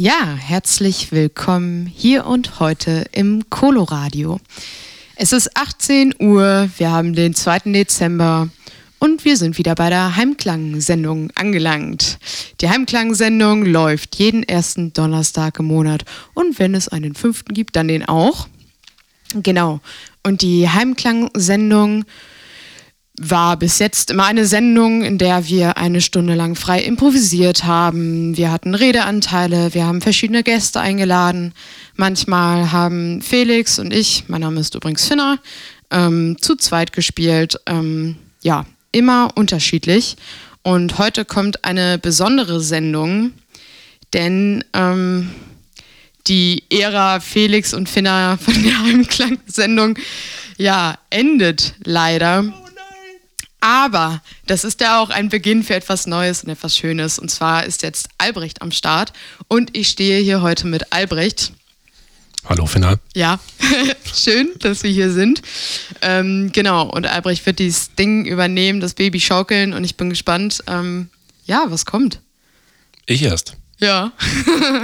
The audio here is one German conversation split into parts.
Ja, herzlich willkommen hier und heute im Coloradio. Es ist 18 Uhr, wir haben den 2. Dezember und wir sind wieder bei der Heimklang-Sendung angelangt. Die Heimklang-Sendung läuft jeden ersten Donnerstag im Monat und wenn es einen fünften gibt, dann den auch. Genau. Und die Heimklang-Sendung war bis jetzt immer eine Sendung, in der wir eine Stunde lang frei improvisiert haben. Wir hatten Redeanteile, wir haben verschiedene Gäste eingeladen. Manchmal haben Felix und ich, mein Name ist übrigens Finna, ähm, zu zweit gespielt. Ähm, ja, immer unterschiedlich. Und heute kommt eine besondere Sendung, denn ähm, die Ära Felix und Finna von der Heimklang-Sendung ja endet leider. Aber das ist ja auch ein Beginn für etwas Neues und etwas Schönes. Und zwar ist jetzt Albrecht am Start. Und ich stehe hier heute mit Albrecht. Hallo, Finna. Ja, schön, dass wir hier sind. Ähm, genau, und Albrecht wird dieses Ding übernehmen, das Baby schaukeln. Und ich bin gespannt, ähm, ja, was kommt. Ich erst. Ja,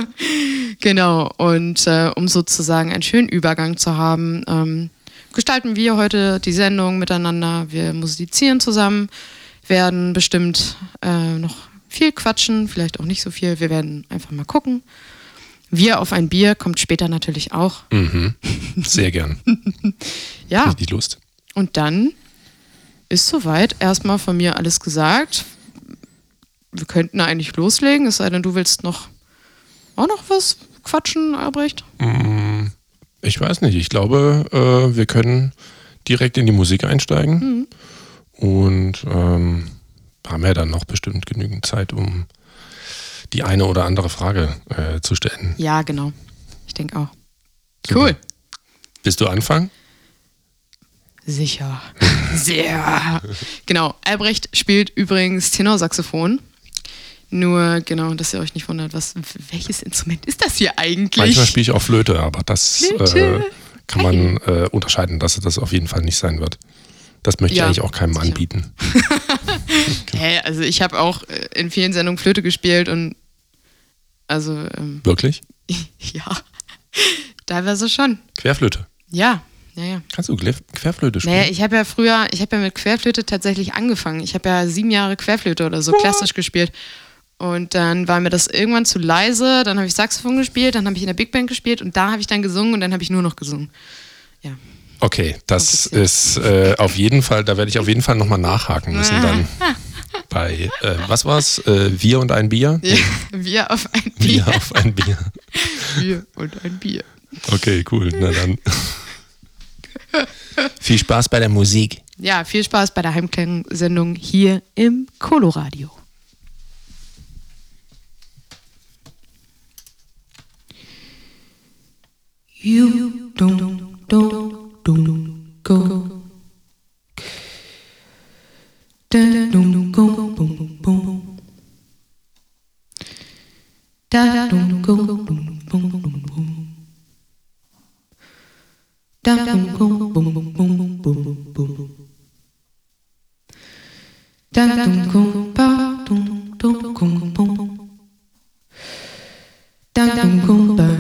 genau. Und äh, um sozusagen einen schönen Übergang zu haben, ähm, gestalten wir heute die Sendung miteinander. Wir musizieren zusammen, werden bestimmt äh, noch viel quatschen, vielleicht auch nicht so viel. Wir werden einfach mal gucken. Wir auf ein Bier kommt später natürlich auch. Mhm. Sehr gern. ja. Richtig Lust. Und dann ist soweit erstmal von mir alles gesagt. Wir könnten eigentlich loslegen, es sei denn, du willst noch auch noch was quatschen, Albrecht? Mm, ich weiß nicht. Ich glaube, äh, wir können direkt in die Musik einsteigen. Mhm. Und ähm, haben ja dann noch bestimmt genügend Zeit, um die eine oder andere Frage äh, zu stellen. Ja, genau. Ich denke auch. Super. Cool. Willst du anfangen? Sicher. Sehr. genau. Albrecht spielt übrigens Tenorsaxophon. Nur, genau, dass ihr euch nicht wundert, was, welches Instrument ist das hier eigentlich? Manchmal spiele ich auch Flöte, aber das äh, kann man äh, unterscheiden, dass das auf jeden Fall nicht sein wird. Das möchte Ja, ich eigentlich auch keinem sicher. anbieten. Hä, also ich habe auch äh, in vielen Sendungen Flöte gespielt und also, ähm, Wirklich? ja, teilweise schon. Querflöte. Ja, ja, ja. Kannst du Quer- Querflöte spielen? Naja, ich habe ja früher, ich habe ja mit Querflöte tatsächlich angefangen. Ich habe ja sieben Jahre Querflöte oder so klassisch gespielt. Und dann war mir das irgendwann zu leise, dann habe ich Saxophon gespielt, dann habe ich in der Big Band gespielt und da habe ich dann gesungen und dann habe ich nur noch gesungen. Ja. Okay, das ist äh, auf jeden Fall, da werde ich auf jeden Fall nochmal nachhaken müssen dann. Bei, äh, was war's? Äh, wir und ein Bier? ja. Wir auf ein Wir Bier. auf ein Bier. Wir und ein Bier. Okay, cool. Na dann. Viel Spaß bei der Musik. Ja, viel Spaß bei der Heimklang-Sendung hier im Coloradio. You don't, don't, don't go. Da, dum, go, boom, boom, boom. Da, dum, go, boom, boom, boom, boom. Da, dum, go, boom, boom, boom, boom, boom, boom. Da, dum, go, ba, dum, dum, gum, boom. Da, dum, go, ba,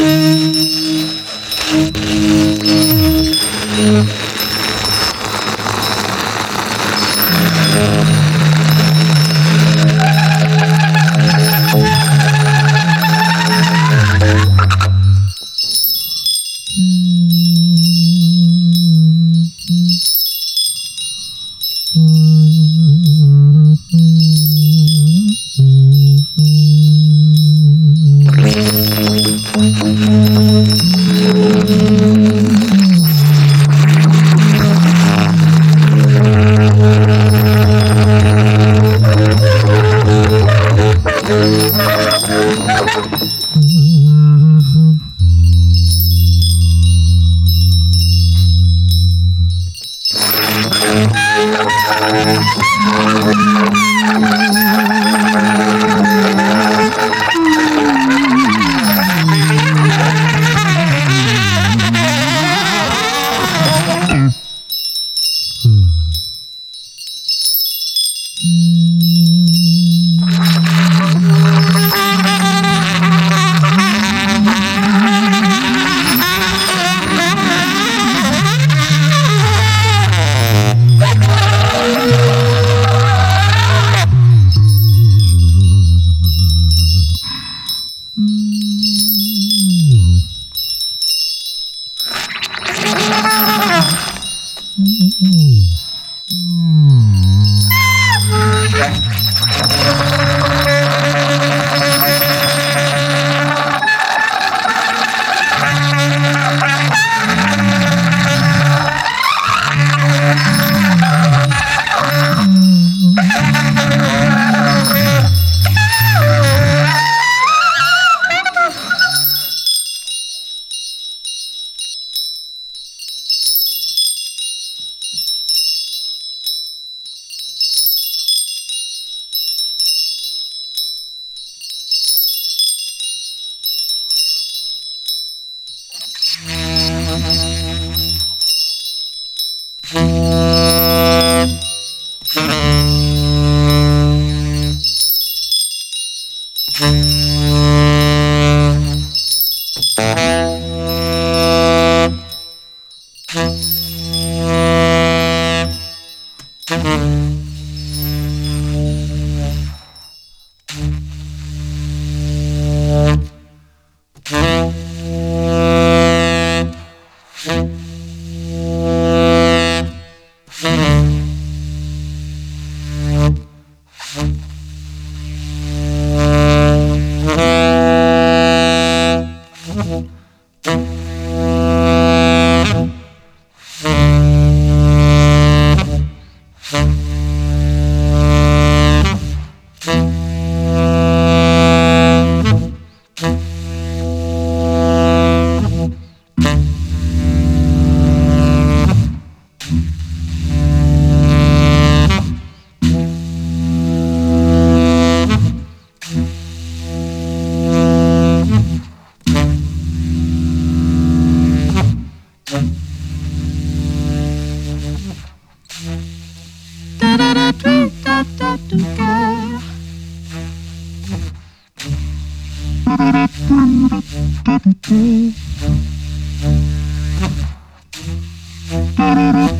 Thank you. Thank you.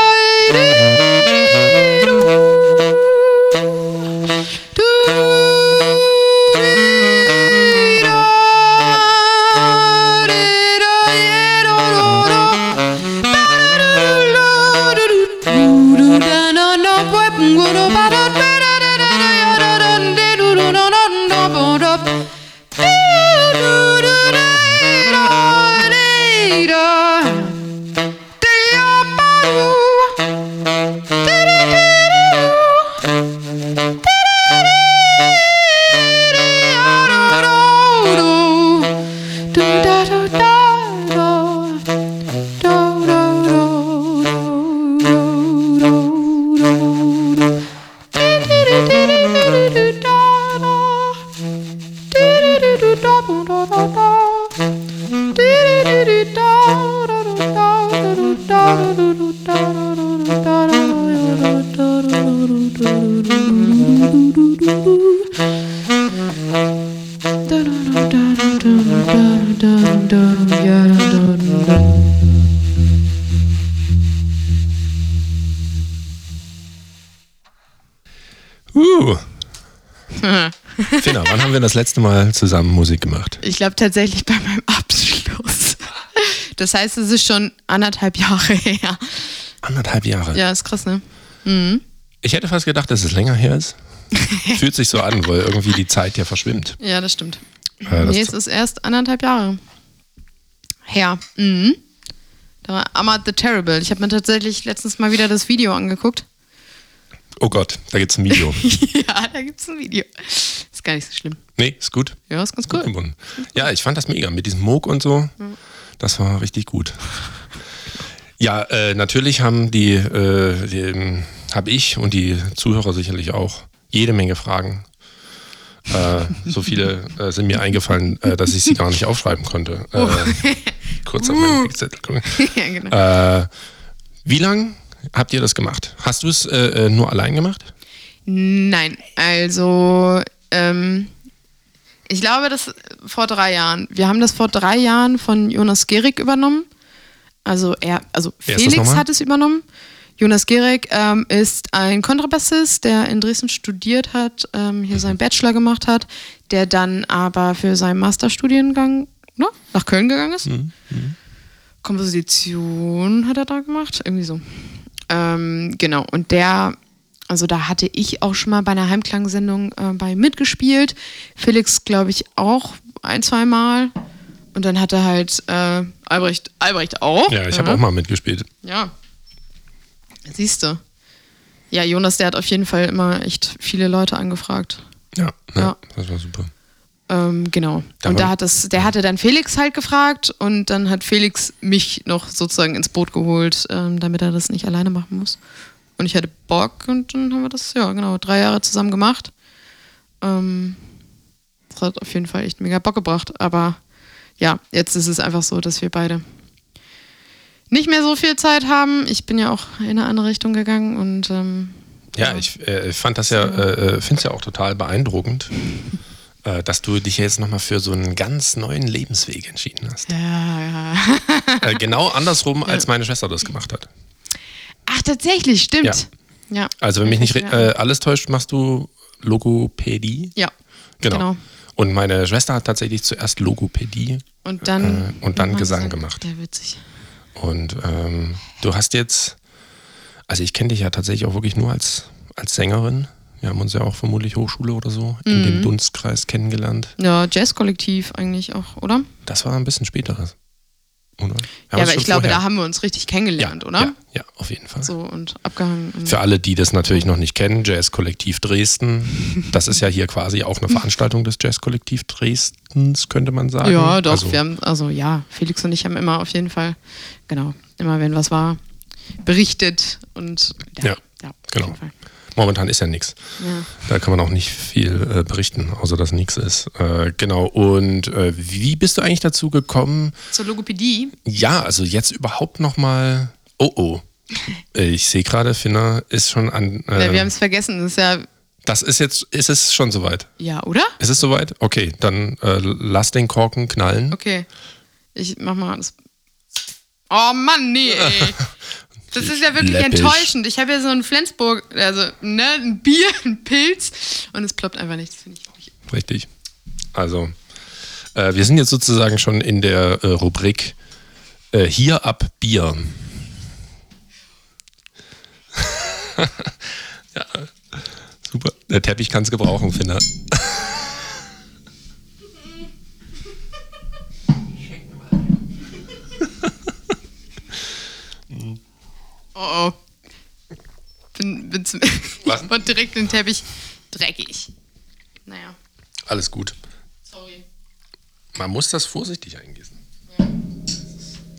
Das letzte Mal zusammen Musik gemacht? Ich glaube tatsächlich bei meinem Abschluss. Das heißt, es ist schon anderthalb Jahre her. Anderthalb Jahre. Ja, ist krass, ne? Ich hätte fast gedacht, dass es länger her ist. Fühlt sich so an, weil irgendwie die Zeit ja verschwimmt. Ja, das stimmt. Äh, nee, es ist erst anderthalb Jahre her. Mhm. Da war Ahmad the Terrible. Ich habe mir tatsächlich letztens mal wieder das Video angeguckt. oh Gott, da gibt's ein Video. ja, da gibt es ein Video. Ist gar nicht so schlimm. Nee, ist gut. Ja, ist ganz Gut cool. gebunden. Ja, ich fand das mega mit diesem Moog und so. Das war richtig gut. Ja, äh, natürlich haben die, äh, die habe ich und die Zuhörer sicherlich auch jede Menge Fragen. Äh, so viele äh, sind mir eingefallen, äh, dass ich sie gar nicht aufschreiben konnte. Äh, kurz auf meinen Spickzettel gucken. ja, genau. Wie lang habt ihr das gemacht? Hast du es nur allein gemacht? Nein, also ähm, ich glaube, das vor drei Jahren. Wir haben das vor drei Jahren von Jonas Gehrig übernommen. Also er, also Felix hat es übernommen. Jonas Gehrig ähm, ist ein Kontrabassist, der in Dresden studiert hat, ähm, hier seinen Bachelor gemacht hat, der dann aber für seinen Masterstudiengang ne, nach Köln gegangen ist. Mhm. Komposition hat er da gemacht, irgendwie so. Ähm, genau, und der, also da hatte ich auch schon mal bei einer Heimklangsendung äh, bei mitgespielt. Felix, glaube ich, auch ein, zwei Mal. Und dann hatte halt äh, Albrecht, Albrecht auch. Ja, ich habe auch mal mitgespielt. Ja. Siehst du. Ja, Jonas, der hat auf jeden Fall immer echt viele Leute angefragt. Ja, ja, Ja. das war super. Ähm, genau. Da und da hat es, der hatte dann Felix halt gefragt und dann hat Felix mich noch sozusagen ins Boot geholt, ähm, damit er das nicht alleine machen muss. Und ich hatte Bock und dann haben wir das, ja, genau, drei Jahre zusammen gemacht. Ähm, das hat auf jeden Fall echt mega Bock gebracht. Aber ja, jetzt ist es einfach so, dass wir beide nicht mehr so viel Zeit haben. Ich bin ja auch in eine andere Richtung gegangen und ähm, Ja, ich äh, fand das ja, äh, finde es ja auch total beeindruckend, äh, dass du dich jetzt nochmal für so einen ganz neuen Lebensweg entschieden hast. ja, ja. Äh, genau andersrum, als meine Schwester das gemacht hat. Ach, tatsächlich, stimmt. Ja. Also, wenn mich nicht Ja. äh, alles täuscht, machst du Logopädie. Ja. Genau. Genau. Und meine Schwester hat tatsächlich zuerst Logopädie Und dann, Äh, und dann Gesang gemacht. Ja, witzig. Und ähm, du hast jetzt, also ich kenne dich ja tatsächlich auch wirklich nur als, als Sängerin. Wir haben uns ja auch vermutlich Hochschule oder so in Mhm. dem Dunstkreis kennengelernt. Ja, Jazzkollektiv eigentlich auch, oder? Das war ein bisschen späteres. Oder? Ja, aber ich glaube, vorher- da haben wir uns richtig kennengelernt, ja, oder? Ja, ja, auf jeden Fall. So und abgehangen. Für alle, die das natürlich noch nicht kennen, Jazzkollektiv Dresden. Das ist ja hier quasi auch eine Veranstaltung des Jazzkollektiv Dresdens, könnte man sagen. ja, doch. Also, wir haben, also ja, Felix und ich haben immer auf jeden Fall, genau, immer wenn was war, berichtet und Ja, auf genau. Momentan ist ja nichts. Ja. Da kann man auch nicht viel äh, berichten, außer dass nichts ist. Äh, genau. Und äh, wie bist du eigentlich dazu gekommen? Zur Logopädie, Ja, also jetzt überhaupt noch mal. Oh oh. Ich sehe gerade, Finna ist schon an. ja, wir Äh, haben es vergessen, das ist ja, das ist jetzt, ist es schon soweit? ja, oder? Ist es soweit? Okay, dann äh, lass den Korken knallen. Okay. Ich mach mal das. Oh Mann, nee, ey. Das ist ja wirklich Läppisch. enttäuschend. Ich habe ja so ein Flensburg, also ne, ein Bier, ein Pilz und es ploppt einfach nicht. Das finde ich nicht. Richtig. Also, äh, wir sind jetzt sozusagen schon in der äh, Rubrik äh, Hier ab Bier. ja, super. Der Teppich kann es gebrauchen, Finner. Oh oh. Bin, bin zum Was? war direkt den Teppich dreckig. Naja, Alles gut. sorry. Man muss das vorsichtig eingießen.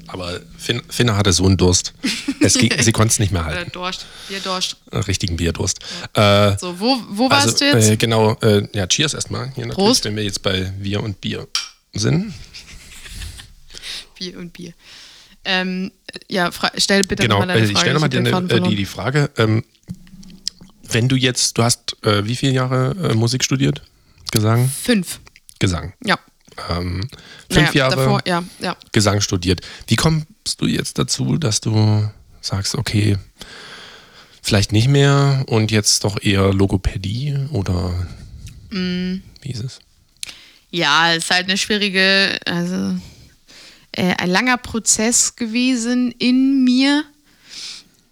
Aber Fin Finna hatte so einen Durst. Es ging, sie konnte es nicht mehr halten. Dorscht. Bier Dorscht. Äh, Richtigen Bierdurst. Äh, So, wo, wo warst also, du jetzt? Äh, genau, äh, ja, cheers erstmal. Hier Prost. wenn wir jetzt bei Wir und Bier sind. Bier und Bier. Ähm, ja, stell bitte Genau, nochmal deine äh, Frage. ich stelle nochmal äh, die, verloren. die Frage. Ähm, wenn du jetzt, du hast äh, wie viele Jahre äh, Musik studiert? Gesang? Fünf. Gesang. Ja. Ähm, fünf naja, Jahre Davor, ja, ja. Gesang studiert. Wie kommst du jetzt dazu, dass du sagst, okay, vielleicht nicht mehr und jetzt doch eher Logopädie oder Mm. wie ist es? Ja, es ist halt eine schwierige, also äh, ein langer Prozess gewesen in mir.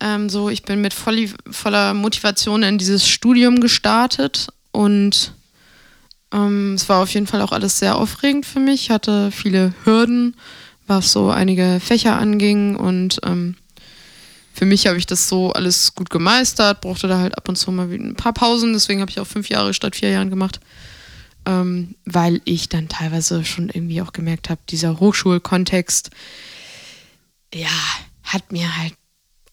Ähm, so, ich bin mit volli, voller Motivation in dieses Studium gestartet und ähm, es war auf jeden Fall auch alles sehr aufregend für mich. Ich hatte viele Hürden, was so einige Fächer anging und ähm, für mich habe ich das so alles gut gemeistert, brauchte da halt ab und zu mal ein paar Pausen, deswegen habe ich auch fünf Jahre statt vier Jahren gemacht ähm, weil ich dann teilweise schon irgendwie auch gemerkt habe, dieser Hochschulkontext, ja, hat mir halt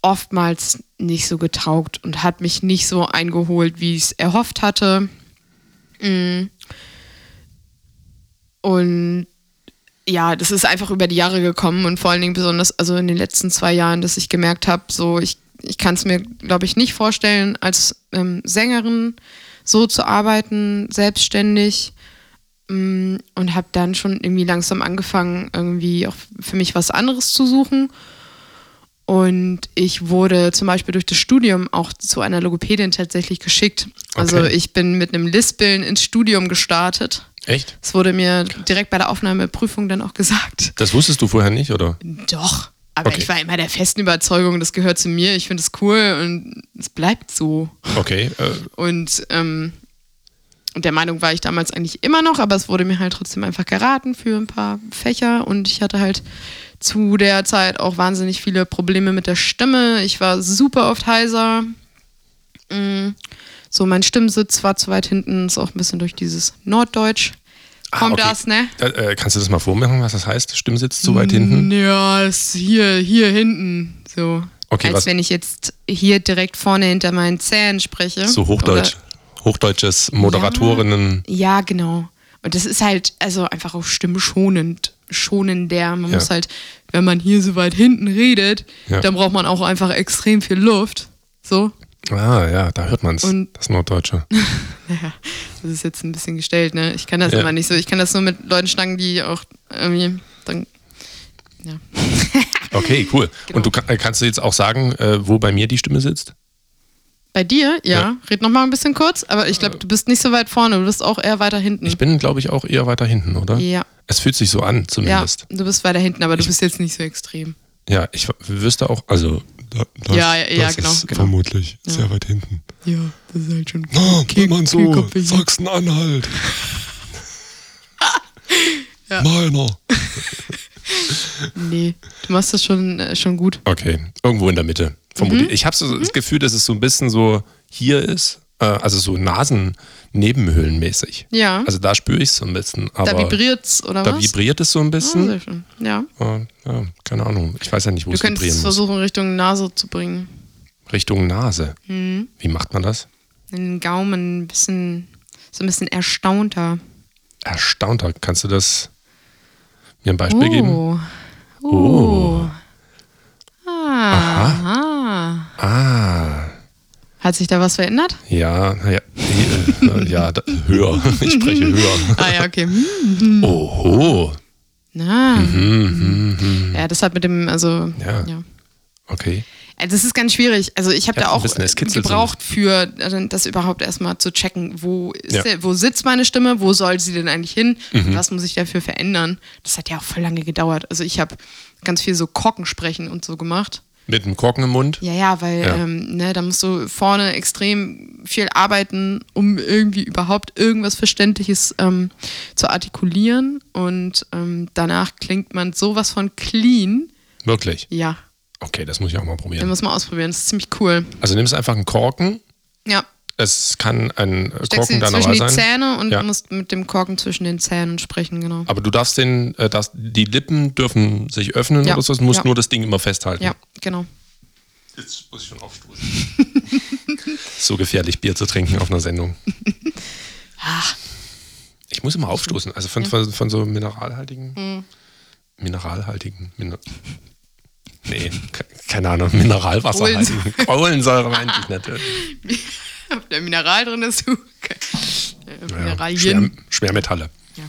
oftmals nicht so getaugt und hat mich nicht so eingeholt, wie ich es erhofft hatte. Mm. Und ja, das ist einfach über die Jahre gekommen und vor allen Dingen besonders, also in den letzten zwei Jahren, dass ich gemerkt habe, so ich, ich kann es mir, glaube ich, nicht vorstellen, als ähm, Sängerin so zu arbeiten, selbstständig mm, und habe dann schon irgendwie langsam angefangen, irgendwie auch für mich was anderes zu suchen. Und ich wurde zum Beispiel durch das Studium auch zu einer Logopädin tatsächlich geschickt. Also Okay. ich bin mit einem Lispeln ins Studium gestartet. Echt? Das wurde mir direkt bei der Aufnahmeprüfung dann auch gesagt. Das wusstest du vorher nicht, oder? Doch. Aber Okay. ich war immer der festen Überzeugung, das gehört zu mir, ich finde es cool und es bleibt so. Okay. Äh, Und ähm, und der Meinung war ich damals eigentlich immer noch, aber es wurde mir halt trotzdem einfach geraten für ein paar Fächer und ich hatte halt zu der Zeit auch wahnsinnig viele Probleme mit der Stimme. Ich war super oft heiser. Mm, So, mein Stimmsitz war zu weit hinten, ist auch ein bisschen durch dieses Norddeutsch. Ah, Kommt okay. das, ne? äh, kannst du das mal vormachen, was das heißt? Stimmsitz zu weit hinten? Ja, ist hier, hier hinten. So. Okay, Als was- wenn ich jetzt hier direkt vorne hinter meinen Zähnen spreche. So Hochdeutsch. Hochdeutsches Moderatorinnen. Ja, genau. Und das ist halt also einfach auch stimmschonend, schonender. Man Ja. muss halt, wenn man hier so weit hinten redet, Ja. dann braucht man auch einfach extrem viel Luft. So. Ah, ja, da hört man es. Das Norddeutsche. Naja, das ist jetzt ein bisschen gestellt, ne? Ich kann das Ja. immer nicht so. Ich kann das nur mit Leuten schnacken, die auch irgendwie dann. Ja. Okay, cool. Genau. Und du äh, kannst du jetzt auch sagen, äh, wo bei mir die Stimme sitzt? Bei dir, ja. Ja. Red noch mal ein bisschen kurz, aber ich glaube, du bist nicht so weit vorne, du bist auch eher weiter hinten. Ich bin, glaube ich, auch eher weiter hinten, oder? ja. Es fühlt sich so an, Ja, zumindest. du bist weiter hinten, aber du bist jetzt nicht so extrem. Ja, ich wüsste auch, also. Da, das, Ja, ja, ja, das genau, Ist genau. Vermutlich Ja. sehr weit hinten. Ja, das ist halt schon. Kehl- wenn man so. Sachsen-Anhalt. Ja. Meiner. Nee, du machst das schon, äh, schon gut. Okay, irgendwo in der Mitte. Vermutlich. Mhm. Ich habe so das Gefühl, dass es so ein bisschen so hier ist, also so Nasennebenhöhlenmäßig. Ja. Also da spüre ich es so ein bisschen. Aber da vibriert's, oder da was? vibriert es so ein Ah, bisschen. schön. Ja. Äh, ja, keine Ahnung. Ich weiß ja nicht, wo Du es könntest vibrieren es muss. versuchen, Richtung Nase zu bringen. Richtung Nase. Mhm. Wie macht man das? Den Gaumen ein bisschen, so ein bisschen erstaunter. Erstaunter. Kannst du das mir ein Beispiel geben? Oh. Oh. Oh. Ah. Aha. Ah, Hat sich da was verändert? ja, ja, äh, ja, höher. Ich spreche höher. Ah ja, okay. Hm. Oho. Na. Mhm, Ja, das hat mit dem, also, Ja. ja. Okay. Also das ist ganz schwierig. Also ich habe Ja, da auch gebraucht für also das überhaupt erstmal zu checken, wo ist Ja. der, wo sitzt meine Stimme, wo soll sie denn eigentlich hin, Mhm. was muss ich dafür verändern. Das hat ja auch voll lange gedauert. Also ich habe ganz viel so Korkensprechen und so gemacht. Mit einem Korken im Mund? Ja, ja, weil Ja. Ähm, ne, da musst du vorne extrem viel arbeiten, um irgendwie überhaupt irgendwas Verständliches ähm, zu artikulieren. Und ähm, danach klingt man sowas von clean. Wirklich? Ja, Okay, das muss ich auch mal probieren. muss man ausprobieren. Das ist ziemlich cool. Also nimmst einfach einen Korken. Ja. Es kann ein Steckst Korken deiner zwischen Wahl die sein. Zähne und Ja. musst mit dem Korken zwischen den Zähnen sprechen, genau. Aber du darfst den, äh, darfst, die Lippen dürfen sich öffnen Ja. oder so. Du musst Ja. nur das Ding immer festhalten. Ja, genau. Jetzt muss ich schon aufstoßen. so gefährlich, Bier zu trinken auf einer Sendung. Ich muss immer aufstoßen. Also von, von, von so mineralhaltigen. Mhm. Mineralhaltigen. Miner nee, ke- keine Ahnung. Mineralwasserhaltigen. Kohlensäure meinte ich natürlich. Ob der Mineral drin ist. Äh, Mineralien. Schwer, Schwermetalle. Ja.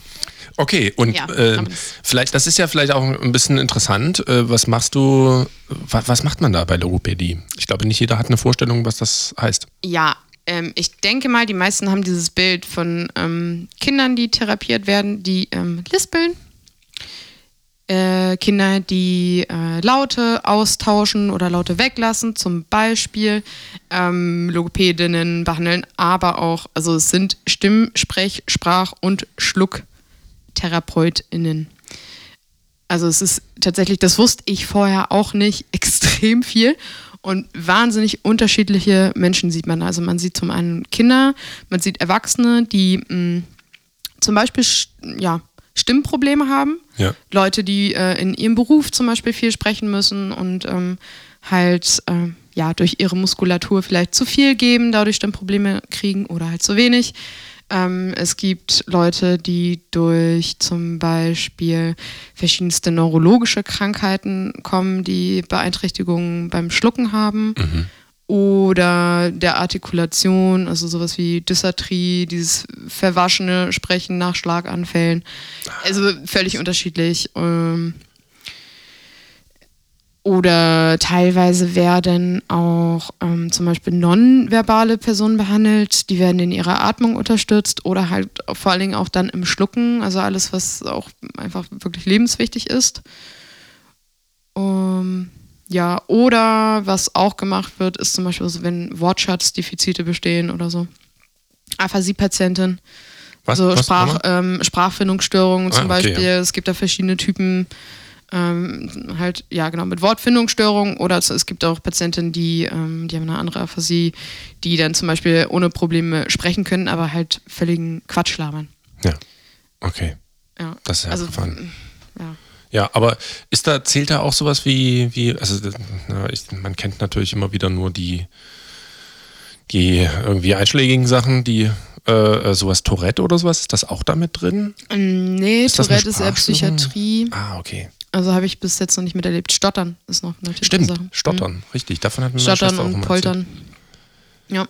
Okay, und ja, äh, vielleicht, das ist ja vielleicht auch ein bisschen interessant. Äh, was machst du, was, was, macht man da bei Logopädie? Ich glaube, nicht jeder hat eine Vorstellung, was das heißt. Ja, ähm, ich denke mal, die meisten haben dieses Bild von ähm, Kindern, die therapiert werden, die ähm, lispeln. Äh, Kinder, die äh, Laute austauschen oder Laute weglassen, zum Beispiel. Ähm, Logopädinnen behandeln aber auch, also es sind Stimm-, Sprech-, Sprach- und Schluck- TherapeutInnen. Also es ist tatsächlich, das wusste ich vorher auch nicht, extrem viel. Und wahnsinnig unterschiedliche Menschen sieht man. Also man sieht zum einen Kinder, man sieht Erwachsene, die mh, mm, zum Beispiel ja, Stimmprobleme haben. Ja. Leute, die äh, in ihrem Beruf zum Beispiel viel sprechen müssen und ähm, halt äh, ja, durch ihre Muskulatur vielleicht zu viel geben, dadurch Stimmprobleme kriegen oder halt zu wenig. Ähm, es gibt Leute, die durch zum Beispiel verschiedenste neurologische Krankheiten kommen, die Beeinträchtigungen beim Schlucken haben. Mhm. Oder der Artikulation, also sowas wie Dysarthrie, dieses verwaschene Sprechen nach Schlaganfällen. Also völlig unterschiedlich. Ähm, oder teilweise werden auch ähm, zum Beispiel nonverbale Personen behandelt, die werden in ihrer Atmung unterstützt oder halt vor allen Dingen auch dann im Schlucken, also alles, was auch einfach wirklich lebenswichtig ist. Um, ja, oder was auch gemacht wird, ist zum Beispiel, so, wenn Wortschatzdefizite bestehen oder so. Aphasie-Patientin. Was, also Sprach, ähm, Sprachfindungsstörungen zum ah, okay, Beispiel. Ja. Es gibt da verschiedene Typen ähm, halt, ja, genau, mit Wortfindungsstörungen oder es gibt auch Patientinnen, die, ähm, die haben eine andere Aphasie, die dann zum Beispiel ohne Probleme sprechen können, aber halt völligen Quatsch labern. Ja. Okay. Ja. Das ist ja also, ja. Ja, aber ist da, zählt da auch sowas wie, wie also na, ich, man kennt natürlich immer wieder nur die, die irgendwie einschlägigen Sachen, die äh, sowas Tourette oder sowas, ist das auch damit drin? Nee, ist Tourette ist eher Psychiatrie. Ah, okay. Also habe ich bis jetzt noch nicht miterlebt. Stottern ist noch natürlich Stimmt, Sache. Stottern, mhm. richtig. Davon hat mir Stottern meine Schwester und Poltern. Ja.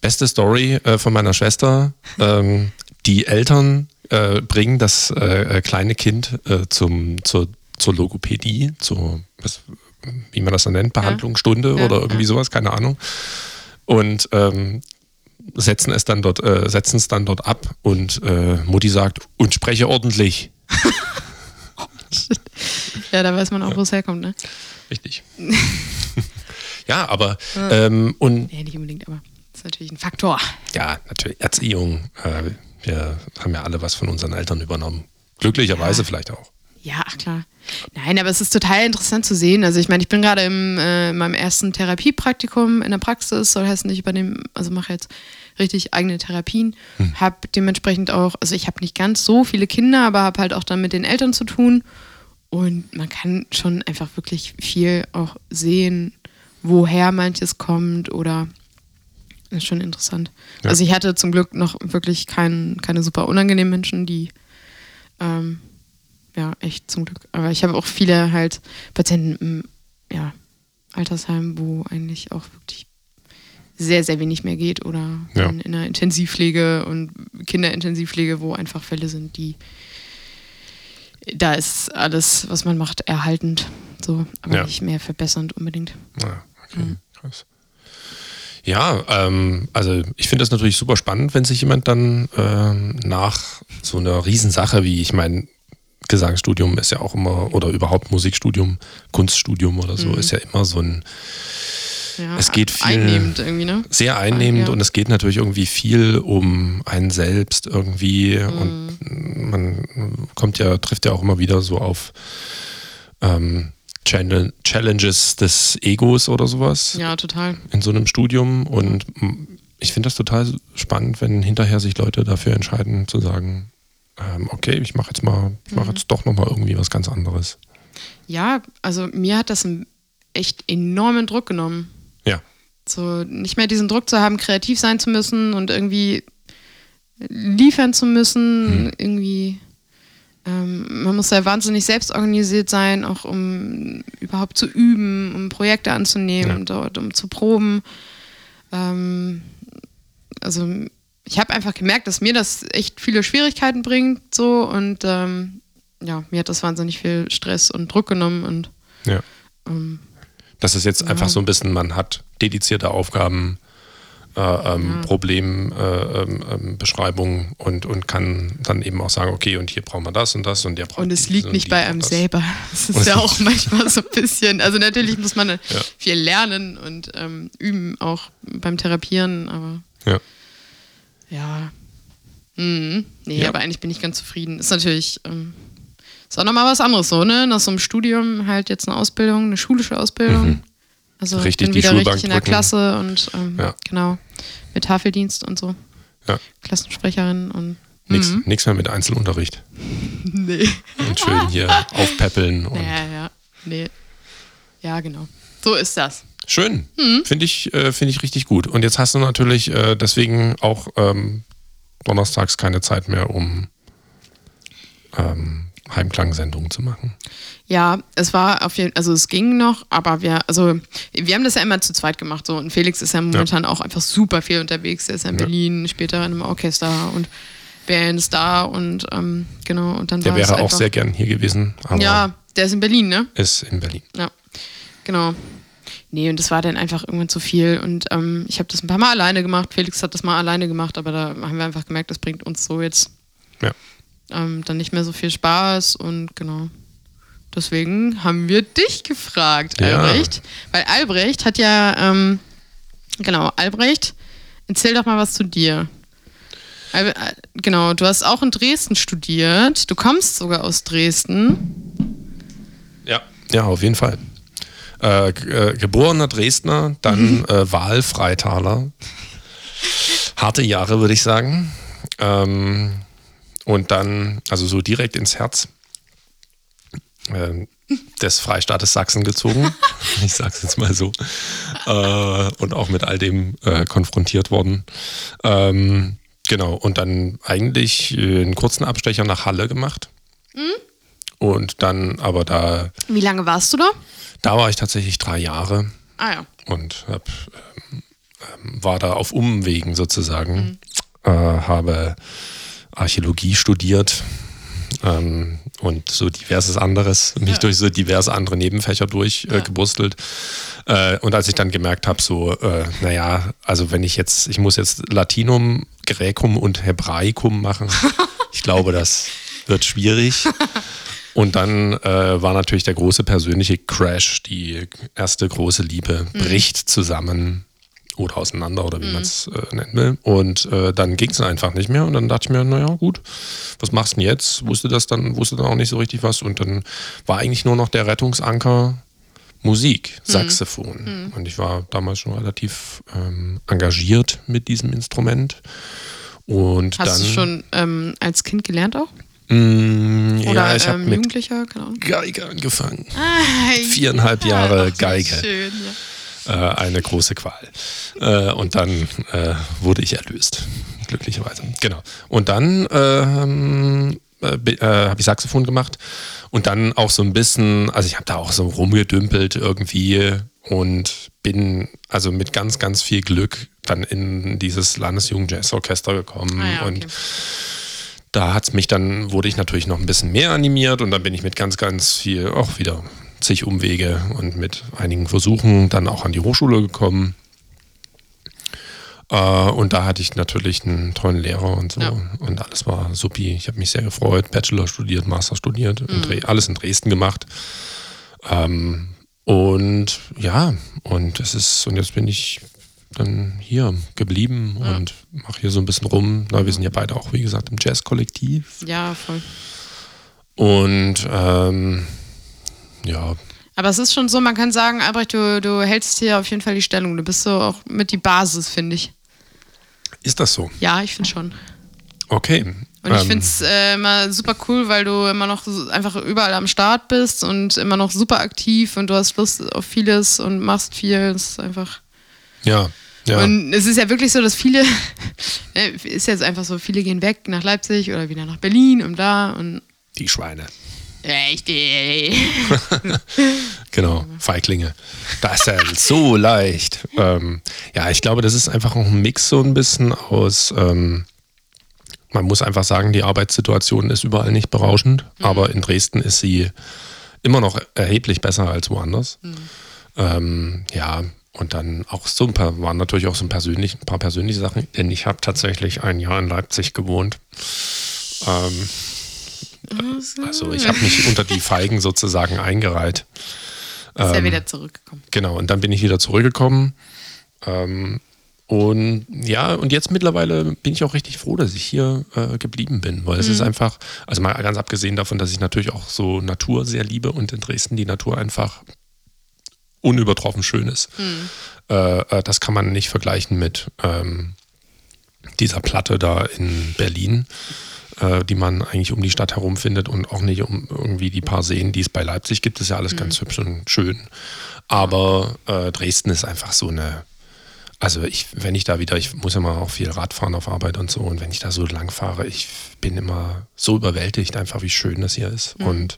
Beste Story äh, von meiner Schwester. Ähm, die Eltern äh, bringen das äh, äh kleine Kind äh, zum, zur, zur Logopädie, zur, was, wie man das dann nennt, Behandlungsstunde ja. oder irgendwie ja. sowas, keine Ahnung. Und ähm, setzen es dann dort, äh, setzen es dann dort ab und Mutti sagt, und spreche ordentlich. ja, da weiß man auch, wo es herkommt, ne? Richtig. ja, aber ähm, und. Nee, nicht unbedingt, aber das ist natürlich ein Faktor. Ja, natürlich. Erziehung. Äh, wir haben ja alle was von unseren Eltern übernommen. Glücklicherweise ja. vielleicht auch. Ja, ach klar. Nein, aber es ist total interessant zu sehen. Also ich meine, ich bin gerade im, äh, in meinem ersten Therapiepraktikum in der Praxis, soll heißen, ich übernehme, also mache jetzt richtig eigene Therapien, hm. habe dementsprechend auch, also ich habe nicht ganz so viele Kinder, aber habe halt auch dann mit den Eltern zu tun und man kann schon einfach wirklich viel auch sehen, woher manches kommt oder ist schon interessant. Ja. Also ich hatte zum Glück noch wirklich kein, keine super unangenehmen Menschen, die ähm, ja, echt zum Glück. Aber ich habe auch viele halt Patienten im ja, Altersheim, wo eigentlich auch wirklich sehr, sehr wenig mehr geht oder ja. in, der Intensivpflege und Kinderintensivpflege, wo einfach Fälle sind, die da ist alles, was man macht, erhaltend. So, aber ja. nicht mehr verbessernd unbedingt. Ja, okay, mhm. krass. Ja, ähm, also ich finde das natürlich super spannend, wenn sich jemand dann ähm, nach so einer Riesensache wie, ich meine, Gesangsstudium ist ja auch immer, oder überhaupt Musikstudium, Kunststudium oder so, mhm. ist ja immer so ein, ja, es geht viel. Einnehmend irgendwie, ne? Sehr einnehmend ja. und es geht natürlich irgendwie viel um einen selbst irgendwie mhm. und man kommt ja, trifft ja auch immer wieder so auf ähm, Challenges des Egos oder sowas. Ja, total. In so einem Studium und ich finde das total spannend, wenn hinterher sich Leute dafür entscheiden zu sagen, ähm, okay, ich mache jetzt mal, ich mache mhm. jetzt doch nochmal irgendwie was ganz anderes. Ja, also mir hat das einen echt enormen Druck genommen. Ja. So nicht mehr diesen Druck zu haben, kreativ sein zu müssen und irgendwie liefern zu müssen, mhm. irgendwie. Ähm, man muss ja wahnsinnig selbstorganisiert sein, auch um überhaupt zu üben, um Projekte anzunehmen, ja. dort, um zu proben. Ähm, also ich habe einfach gemerkt, dass mir das echt viele Schwierigkeiten bringt, so und ähm, ja, mir hat das wahnsinnig viel Stress und Druck genommen und Ja. ähm, Das ist jetzt einfach so ein bisschen, man hat dedizierte Aufgaben, äh, ähm, Problembeschreibungen äh, ähm, ähm, und, und kann dann eben auch sagen, okay, und hier brauchen wir das und das und der braucht und es liegt und nicht bei einem das. selber. Das Und ist es ja auch manchmal so ein bisschen. Also natürlich muss man Ja. viel lernen und ähm, üben, auch beim Therapieren, aber Ja. ja. Mhm. Nee, Ja. aber eigentlich bin ich ganz zufrieden. Ist natürlich, ähm, ist auch nochmal was anderes so, ne? Nach so einem Studium halt jetzt eine Ausbildung, eine schulische Ausbildung. Also. Richtig bin die wieder Schulbank richtig in der drücken. Klasse und ähm, Ja. genau, mit Tafeldienst und so. Ja. Klassensprecherin und Nix, Mhm. nix mehr mit Einzelunterricht. nee. Und schön hier aufpäppeln. Und Ja, ja. Nee. Ja, genau. So ist das. Schön. Mhm. Finde ich, äh, finde ich richtig gut. Und jetzt hast du natürlich äh, deswegen auch ähm, donnerstags keine Zeit mehr, um ähm, Heimklangsendungen zu machen. Ja, es war auf jeden also es ging noch, aber wir, also wir haben das ja immer zu zweit gemacht so und Felix ist ja momentan auch einfach super viel unterwegs. Der ist ja in Ja. Berlin, später in einem Orchester und Bands da und ähm, genau und dann Der wäre auch sehr gern hier gewesen, Ja, der ist in Berlin, ne? ist in Berlin. Ja, genau. Nee, und das war dann einfach irgendwann zu viel. Und ähm, ich habe das ein paar Mal alleine gemacht. Felix hat das mal alleine gemacht, aber da haben wir einfach gemerkt, das bringt uns so jetzt Ja. Ähm, dann nicht mehr so viel Spaß. Und genau. Deswegen haben wir dich gefragt, Ja. Albrecht. Weil Albrecht hat ja, ähm, genau, Albrecht, erzähl doch mal was zu dir. Al äh, genau, du hast auch in Dresden studiert. Du kommst sogar aus Dresden. Ja. Ja, auf jeden Fall. Äh, äh, geborener Dresdner, dann äh, Wahlfreitaler. Harte Jahre, würde ich sagen. Ähm, und dann, also so direkt ins Herz ähm, des Freistaates Sachsen gezogen. ich sag's jetzt mal so. Äh, und auch mit all dem äh, konfrontiert worden. Ähm, genau, und dann eigentlich äh, einen kurzen Abstecher nach Halle gemacht. Und dann, aber da, Wie lange warst du da? da war ich tatsächlich drei Jahre Ah ja. und hab, ähm, ähm, war da auf Umwegen sozusagen. Äh, habe Archäologie studiert ähm, und so diverses anderes, mich durch so diverse andere Nebenfächer durchgebustelt. Äh, äh, und als ich dann gemerkt habe, so, äh, naja, also wenn ich jetzt, ich muss jetzt Latinum, Gräkum und Hebraicum machen, ich glaube, das wird schwierig. Und dann äh, war natürlich der große persönliche Crash, die erste große Liebe bricht zusammen oder auseinander oder wie man es äh, nennen will. Und äh, dann ging es einfach nicht mehr. Und dann dachte ich mir, naja, gut, was machst du denn jetzt? Wusste das dann, wusste dann auch nicht so richtig was. Und dann war eigentlich nur noch der Rettungsanker Musik, Saxophon. Und ich war damals schon relativ ähm, engagiert mit diesem Instrument. Und Hast dann. du schon ähm, als Kind gelernt auch? Mm, Oder ja, ich habe ähm, mit Jugendlicher? Ahnung. Geige angefangen. Ah, Viereinhalb Jahre Ach, Geige. Schön, ja. Äh, eine große Qual. Äh, und dann äh, wurde ich erlöst. Glücklicherweise. Genau. Und dann ähm, äh, äh, habe ich Saxophon gemacht und dann auch so ein bisschen, also ich habe da auch so rumgedümpelt irgendwie und bin also mit ganz, ganz viel Glück dann in dieses Landesjugendjazzorchester gekommen Ah, ja, okay. und da hat's mich dann, wurde ich natürlich noch ein bisschen mehr animiert und dann bin ich mit ganz, ganz viel, auch wieder zig Umwege und mit einigen Versuchen dann auch an die Hochschule gekommen. Äh, und da hatte ich natürlich einen tollen Lehrer und so. Ja. Und alles war supi. Ich habe mich sehr gefreut. Bachelor studiert, Master studiert, in Mhm. Dre alles in Dresden gemacht. Ähm, und ja, und es ist, und jetzt bin ich dann hier geblieben und mache hier so ein bisschen rum. Na, wir sind ja beide auch, wie gesagt, im Jazz-Kollektiv. ja, voll. Und ähm, ja, Aber es ist schon so, man kann sagen, Albrecht, du, du hältst hier auf jeden Fall die Stellung. Du bist so auch mit die Basis, finde ich. ist das so? Ja, ich finde schon. Okay. Und ich Ähm, finde es äh, immer super cool, weil du immer noch einfach überall am Start bist und immer noch super aktiv und du hast Lust auf vieles und machst viel. Es ist einfach. Ja, ja. Und es ist ja wirklich so, dass viele, ne, ist jetzt einfach so, viele gehen weg nach Leipzig oder wieder nach Berlin und da und die Schweine. Richtig. genau, Feiglinge. Das ist ja so leicht. Ähm, ja, ich glaube, das ist einfach auch ein Mix so ein bisschen aus. Ähm, man muss einfach sagen, die Arbeitssituation ist überall nicht berauschend, mhm. aber in Dresden ist sie immer noch erheblich besser als woanders. Mhm. Ähm, ja, und dann auch so ein paar, waren natürlich auch so ein, persönlich, ein paar persönliche Sachen, denn ich habe tatsächlich ein Jahr in Leipzig gewohnt. Ähm, also ich habe mich unter die Feigen sozusagen eingereiht. Ist ähm, ja wieder zurückgekommen. Genau, und dann bin ich wieder zurückgekommen. Ähm, und ja, und jetzt mittlerweile bin ich auch richtig froh, dass ich hier äh, geblieben bin, weil mhm. es ist mhm. einfach, also mal ganz abgesehen davon, dass ich natürlich auch so Natur sehr liebe und in Dresden die Natur einfach unübertroffen schön ist. Mhm. Äh, äh, das kann man nicht vergleichen mit ähm, dieser Platte da in Berlin, äh, die man eigentlich um die Stadt herum findet und auch nicht um irgendwie die paar Seen, die es bei Leipzig gibt. Das ist ja alles mhm. ganz hübsch und schön. Aber äh, Dresden ist einfach so eine also ich, wenn ich da wieder, ich muss immer auch viel Rad fahren auf Arbeit und so, und wenn ich da so lang fahre, ich bin immer so überwältigt, einfach wie schön das hier ist. Mhm. Und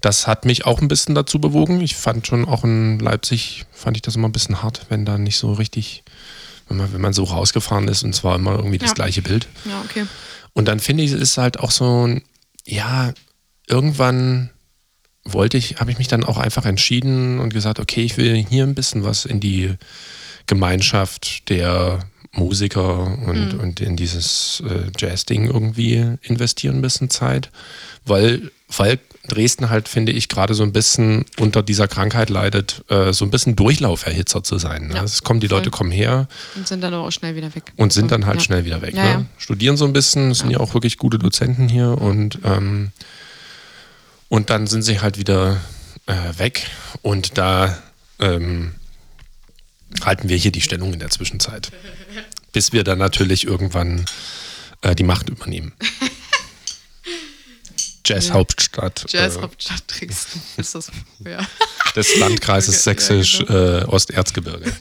das hat mich auch ein bisschen dazu bewogen. Ich fand schon auch in Leipzig, fand ich das immer ein bisschen hart, wenn da nicht so richtig, wenn man, wenn man so rausgefahren ist und zwar immer irgendwie das ja. gleiche Bild. Ja, okay. Und dann finde ich, es ist halt auch so ein, ja, irgendwann wollte ich, habe ich mich dann auch einfach entschieden und gesagt, okay, ich will hier ein bisschen was in die Gemeinschaft der Musiker und, mhm. und in dieses äh, Jazz-Ding irgendwie investieren ein bisschen Zeit, weil, weil Dresden halt, finde ich, gerade so ein bisschen unter dieser Krankheit leidet, äh, so ein bisschen Durchlauferhitzer zu sein. Ne? Ja, es kommen, die voll. Leute kommen her. Und sind dann auch schnell wieder weg. Und sind dann halt ja. schnell wieder weg. Ja, ne? Studieren so ein bisschen, sind ja. auch wirklich gute Dozenten hier und, ähm, und dann sind sie halt wieder äh, weg und da ähm, halten wir hier die Stellung in der Zwischenzeit. Bis wir dann natürlich irgendwann äh, die Macht übernehmen. Jazzhauptstadt. Jazzhauptstadt äh, Dresden ist das. Ja. Des Landkreises okay, Sächsisch ja, genau. äh.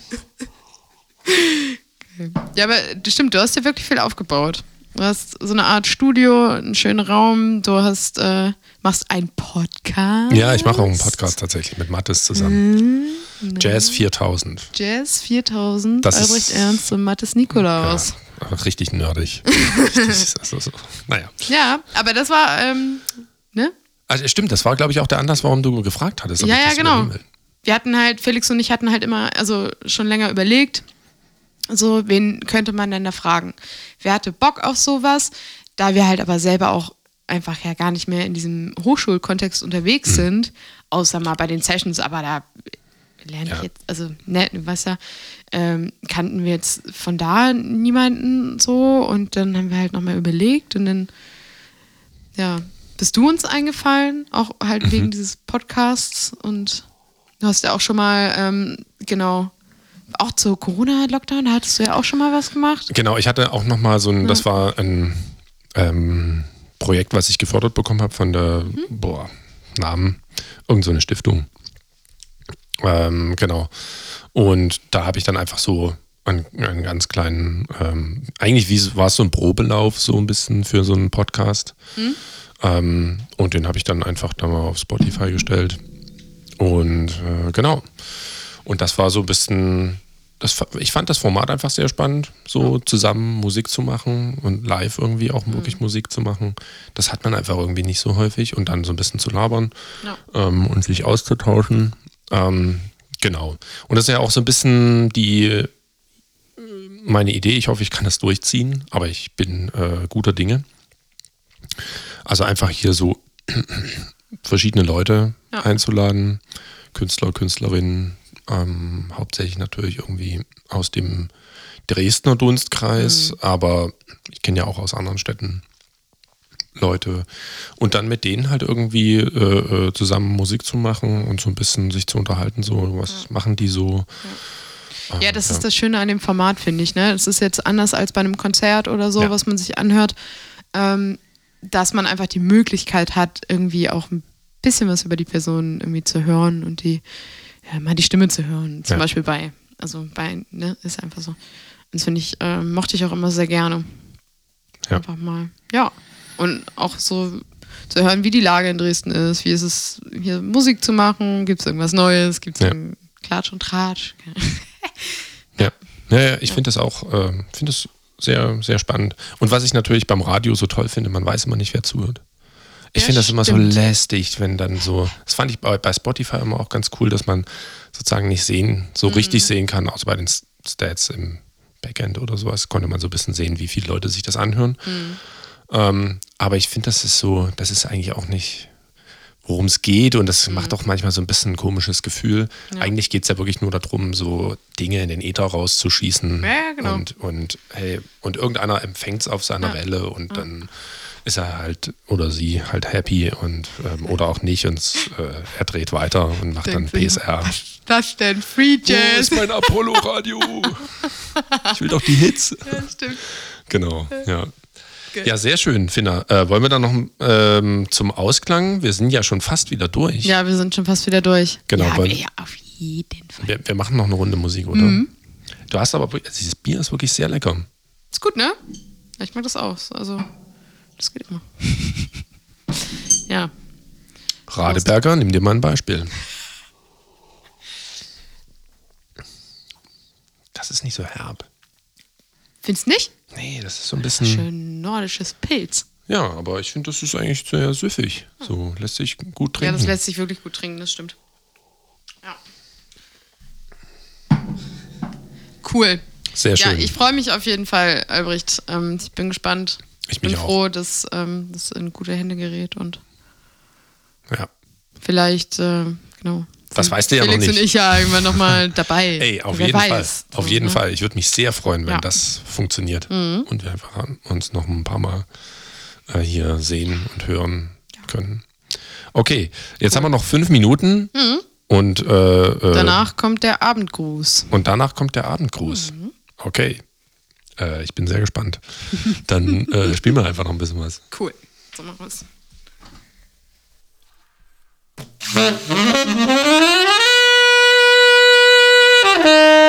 Okay. Ja, aber stimmt, du hast ja wirklich viel aufgebaut. Du hast so eine Art Studio, einen schönen Raum, du hast, äh, machst einen Podcast. Ja, ich mache auch einen Podcast tatsächlich mit Mattes zusammen. Mhm. Jazz 4000. Jazz 4000, das Albrecht ist, Ernst und Mattes Nikolaus. Ja, richtig nerdig. richtig, also so. Naja. Ja, aber das war, ähm, ne? Also stimmt, das war, glaube ich, auch der Anlass, warum du gefragt hattest. Ja, ja, genau. Wir hatten halt, Felix und ich hatten halt immer, also schon länger überlegt, so, wen könnte man denn da fragen? Wer hatte Bock auf sowas? Da wir halt aber selber auch einfach ja gar nicht mehr in diesem Hochschulkontext unterwegs mhm. sind, außer mal bei den Sessions, aber da lerne ja. ich jetzt, also ne, was ja, ähm, kannten wir jetzt von da niemanden so und dann haben wir halt nochmal überlegt und dann, ja, bist du uns eingefallen, auch halt mhm. wegen dieses Podcasts und du hast ja auch schon mal, ähm, genau, auch zu Corona-Lockdown, da hattest du ja auch schon mal was gemacht. Genau, ich hatte auch noch mal so ein, ja. das war ein ähm, Projekt, was ich gefördert bekommen habe von der, mhm. boah, Namen, irgend so eine Stiftung. Ähm, genau. Und da habe ich dann einfach so einen, einen ganz kleinen, ähm, eigentlich wie, war es so ein Probelauf, so ein bisschen für so einen Podcast. Mhm. Ähm, und den habe ich dann einfach da mal auf Spotify gestellt. Und äh, genau. Und das war so ein bisschen, das, ich fand das Format einfach sehr spannend, so zusammen Musik zu machen und live irgendwie auch wirklich mhm. Musik zu machen. Das hat man einfach irgendwie nicht so häufig und dann so ein bisschen zu labern ja. ähm, und sich auszutauschen. Ähm, genau. Und das ist ja auch so ein bisschen die meine Idee. Ich hoffe, ich kann das durchziehen, aber ich bin äh, guter Dinge. Also einfach hier so verschiedene Leute ja. einzuladen, Künstler, Künstlerinnen, ähm, hauptsächlich natürlich irgendwie aus dem Dresdner Dunstkreis, mhm. aber ich kenne ja auch aus anderen Städten Leute. Und dann mit denen halt irgendwie äh, äh, zusammen Musik zu machen und so ein bisschen sich zu unterhalten, so was ja. machen die so. Ja. ja, das ja. ist das Schöne an dem Format, finde ich. Ne? Das ist jetzt anders als bei einem Konzert oder so, was man sich anhört, ähm, dass man einfach die Möglichkeit hat, irgendwie auch ein bisschen was über die Person irgendwie zu hören und die mal die Stimme zu hören. Zum ja. Beispiel bei, also bei, ne, ist einfach so. Und das finde ich, äh, mochte ich auch immer sehr gerne. Ja. Einfach mal, ja. Und auch so, zu hören, wie die Lage in Dresden ist, wie ist es, hier Musik zu machen, gibt es irgendwas Neues, gibt es Ja. Klatsch und Tratsch. Ja, ja, ja ich finde das auch, äh, finde das sehr, sehr spannend. Und was ich natürlich beim Radio so toll finde, man weiß immer nicht, wer zuhört. Ich finde das immer so stimmt. lästig, wenn dann so, das fand ich bei, bei Spotify immer auch ganz cool, dass man sozusagen nicht sehen, so Mhm. richtig sehen kann, außer bei den Stats im Backend oder sowas, konnte man so ein bisschen sehen, wie viele Leute sich das anhören. Mhm. Ähm, aber ich finde, das ist so, das ist eigentlich auch nicht, worum es geht und das macht auch manchmal so ein bisschen ein komisches Gefühl. Mhm. Ja. Eigentlich geht es ja wirklich nur darum, so Dinge in den Äther rauszuschießen Ja, genau. und, und, hey, und irgendeiner empfängt es auf seiner Ja. Welle und dann ist er halt oder sie halt happy und ähm, oder auch nicht und äh, er dreht weiter und macht dann Denkt sich, PSR. Was, was denn? Free Wo Jazz? ist mein Apollo-Radio? ich will doch die Hits. ja, stimmt. Genau, ja. Good. Ja, sehr schön, Finna. Äh, wollen wir dann noch ähm, zum Ausklang? Wir sind ja schon fast wieder durch. Ja, wir sind schon fast wieder durch. Genau, Ja, weil- ja auf jeden Fall. Wir, wir machen noch eine Runde Musik, oder? Mhm. Du hast aber, also dieses Bier ist wirklich sehr lecker. Ist gut, ne? Ich mag das auch. Also, das geht immer. ja. Radeberger, nimm dir mal ein Beispiel. Das ist nicht so herb. Findest nicht? Nee, das ist so ein bisschen. Schön nordisches Pilz. Ja, aber ich finde, das ist eigentlich sehr süffig. So lässt sich gut Ja, trinken. das lässt sich wirklich gut trinken, das stimmt. Ja. Cool. sehr Ja, schön. ich freue mich auf jeden Fall, Albrecht. Ähm, ich bin gespannt. Ich bin auch. froh, dass ähm, das in gute Hände gerät und ja. vielleicht, äh, genau. Das weißt du ja noch Felix nicht. und ich ja irgendwann nochmal dabei. Ey, auf Wer jeden weiß. Fall. Auf jeden ne? Fall. Ich würde mich sehr freuen, wenn Ja. Mhm. das funktioniert. Und wir einfach uns noch ein paar Mal äh, hier sehen und hören können. Okay, jetzt haben wir noch fünf Minuten und, äh, äh, Mhm. Danach kommt der Abendgruß. und danach kommt der Abendgruß. Mhm. Okay. Äh, ich bin sehr gespannt. Dann äh, spielen wir einfach noch ein bisschen was. Cool. So machen wir's. Thank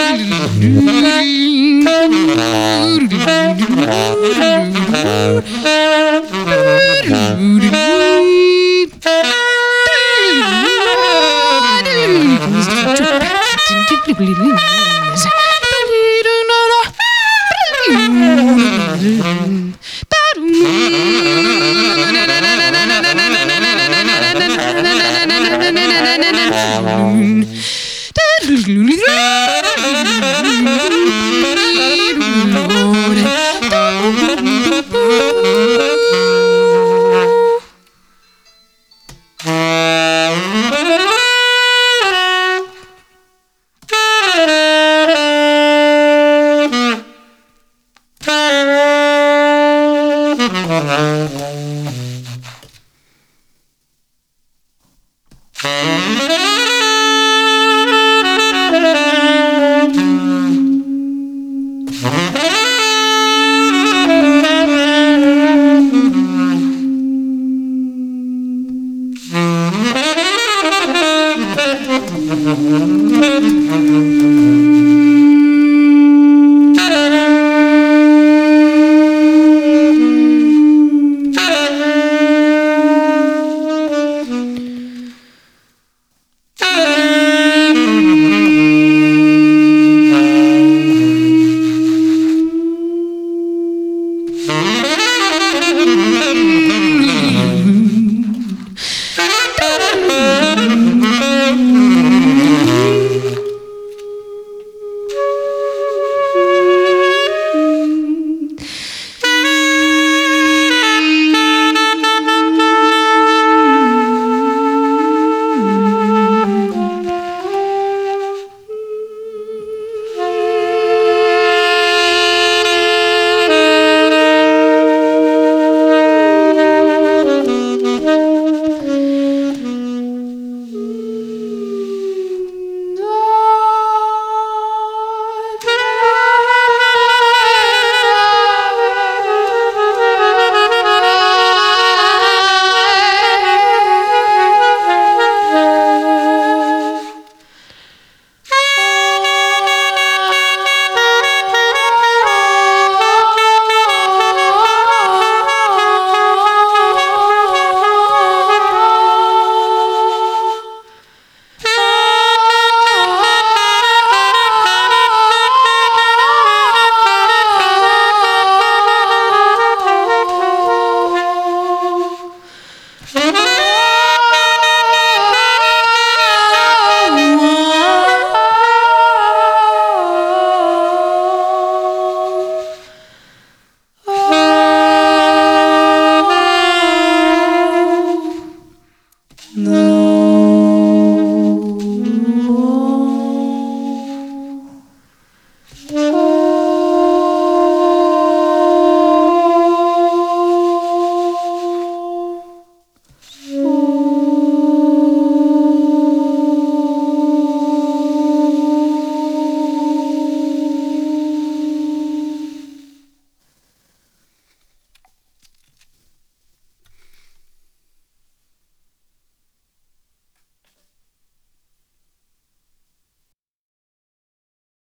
Blin, blin, blin.